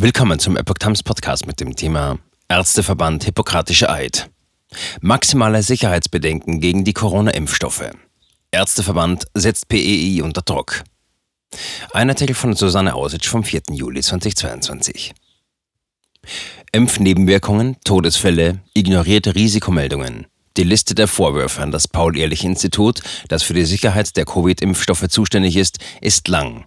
Willkommen zum Epoch Times Podcast mit dem Thema Ärzteverband Hippokratische Eid. Maximale Sicherheitsbedenken gegen die Corona-Impfstoffe. Ärzteverband setzt PEI unter Druck. Ein Artikel von Susanne Ausitsch vom 4. Juli 2022. Impfnebenwirkungen, Todesfälle, ignorierte Risikomeldungen. Die Liste der Vorwürfe an das Paul-Ehrlich-Institut, das für die Sicherheit der Covid-Impfstoffe zuständig ist, ist lang.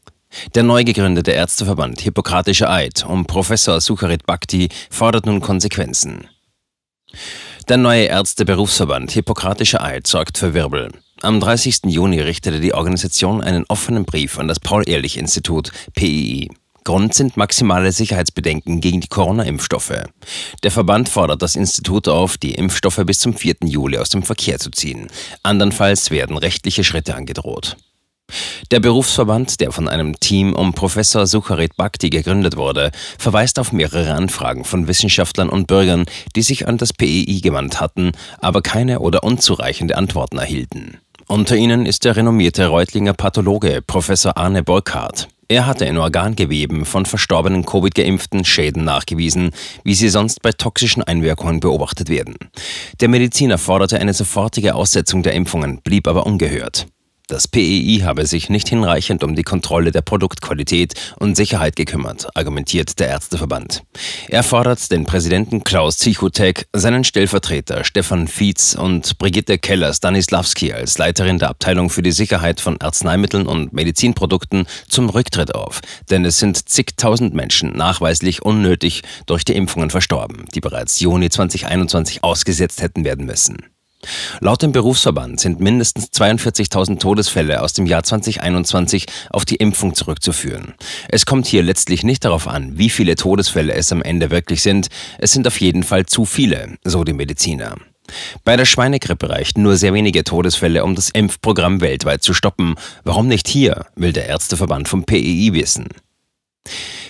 Der neu gegründete Ärzteverband Hippokratische Eid um Professor Sukharit Bhakti fordert nun Konsequenzen. Der neue Ärzteberufsverband Hippokratische Eid sorgt für Wirbel. Am 30. Juni richtete die Organisation einen offenen Brief an das Paul-Ehrlich-Institut PII. Grund sind maximale Sicherheitsbedenken gegen die Corona-Impfstoffe. Der Verband fordert das Institut auf, die Impfstoffe bis zum 4. Juli aus dem Verkehr zu ziehen. Andernfalls werden rechtliche Schritte angedroht. Der Berufsverband, der von einem Team um Professor Sukharit Bhakti gegründet wurde, verweist auf mehrere Anfragen von Wissenschaftlern und Bürgern, die sich an das PEI gewandt hatten, aber keine oder unzureichende Antworten erhielten. Unter ihnen ist der renommierte Reutlinger Pathologe Professor Arne Burkhardt. Er hatte in Organgeweben von verstorbenen Covid-Geimpften Schäden nachgewiesen, wie sie sonst bei toxischen Einwirkungen beobachtet werden. Der Mediziner forderte eine sofortige Aussetzung der Impfungen, blieb aber ungehört. Das PEI habe sich nicht hinreichend um die Kontrolle der Produktqualität und Sicherheit gekümmert, argumentiert der Ärzteverband. Er fordert den Präsidenten Klaus Zichutek, seinen Stellvertreter Stefan Fietz und Brigitte Keller-Stanislawski als Leiterin der Abteilung für die Sicherheit von Arzneimitteln und Medizinprodukten zum Rücktritt auf, denn es sind zigtausend Menschen nachweislich unnötig durch die Impfungen verstorben, die bereits Juni 2021 ausgesetzt hätten werden müssen. Laut dem Berufsverband sind mindestens 42.000 Todesfälle aus dem Jahr 2021 auf die Impfung zurückzuführen. Es kommt hier letztlich nicht darauf an, wie viele Todesfälle es am Ende wirklich sind. Es sind auf jeden Fall zu viele, so die Mediziner. Bei der Schweinegrippe reichten nur sehr wenige Todesfälle, um das Impfprogramm weltweit zu stoppen. Warum nicht hier, will der Ärzteverband vom PEI wissen.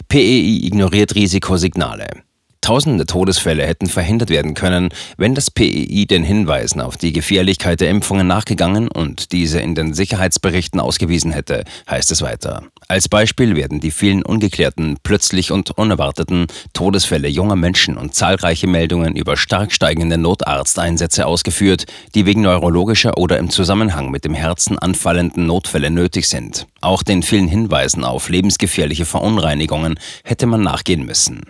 PEI ignoriert Risikosignale. Tausende Todesfälle hätten verhindert werden können, wenn das PEI den Hinweisen auf die Gefährlichkeit der Impfungen nachgegangen und diese in den Sicherheitsberichten ausgewiesen hätte, heißt es weiter. Als Beispiel werden die vielen ungeklärten, plötzlich und unerwarteten Todesfälle junger Menschen und zahlreiche Meldungen über stark steigende Notarzteinsätze ausgeführt, die wegen neurologischer oder im Zusammenhang mit dem Herzen anfallenden Notfälle nötig sind. Auch den vielen Hinweisen auf lebensgefährliche Verunreinigungen hätte man nachgehen müssen.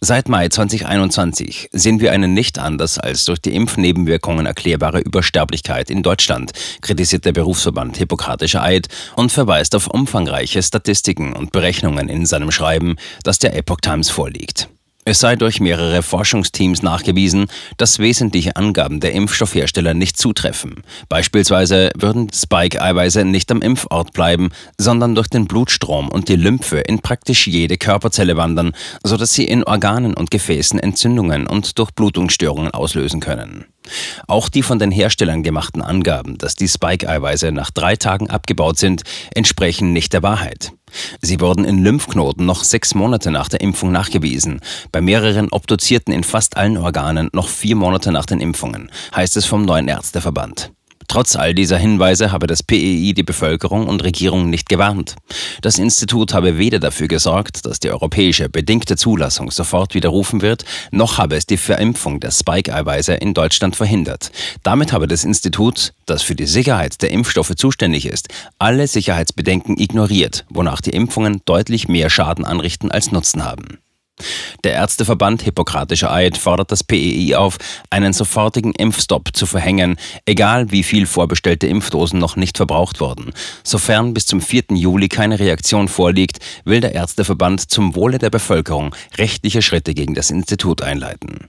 Seit Mai 2021 sehen wir eine nicht anders als durch die Impfnebenwirkungen erklärbare Übersterblichkeit in Deutschland, kritisiert der Berufsverband Hippokratischer Eid und verweist auf umfangreiche Statistiken und Berechnungen in seinem Schreiben, das der Epoch Times vorliegt. Es sei durch mehrere Forschungsteams nachgewiesen, dass wesentliche Angaben der Impfstoffhersteller nicht zutreffen. Beispielsweise würden Spike-Eiweiße nicht am Impfort bleiben, sondern durch den Blutstrom und die Lymphe in praktisch jede Körperzelle wandern, sodass sie in Organen und Gefäßen Entzündungen und Durchblutungsstörungen auslösen können. Auch die von den Herstellern gemachten Angaben, dass die Spike-Eiweiße nach drei Tagen abgebaut sind, entsprechen nicht der Wahrheit. Sie wurden in Lymphknoten noch sechs Monate nach der Impfung nachgewiesen, bei mehreren Obduzierten in fast allen Organen noch vier Monate nach den Impfungen, heißt es vom neuen Ärzteverband. Trotz all dieser Hinweise habe das PEI die Bevölkerung und Regierung nicht gewarnt. Das Institut habe weder dafür gesorgt, dass die europäische bedingte Zulassung sofort widerrufen wird, noch habe es die Verimpfung der Spike-Eiweiße in Deutschland verhindert. Damit habe das Institut, das für die Sicherheit der Impfstoffe zuständig ist, alle Sicherheitsbedenken ignoriert, wonach die Impfungen deutlich mehr Schaden anrichten als Nutzen haben. Der Ärzteverband Hippokratischer Eid fordert das PEI auf, einen sofortigen Impfstopp zu verhängen, egal wie viel vorbestellte Impfdosen noch nicht verbraucht wurden. Sofern bis zum 4. Juli keine Reaktion vorliegt, will der Ärzteverband zum Wohle der Bevölkerung rechtliche Schritte gegen das Institut einleiten.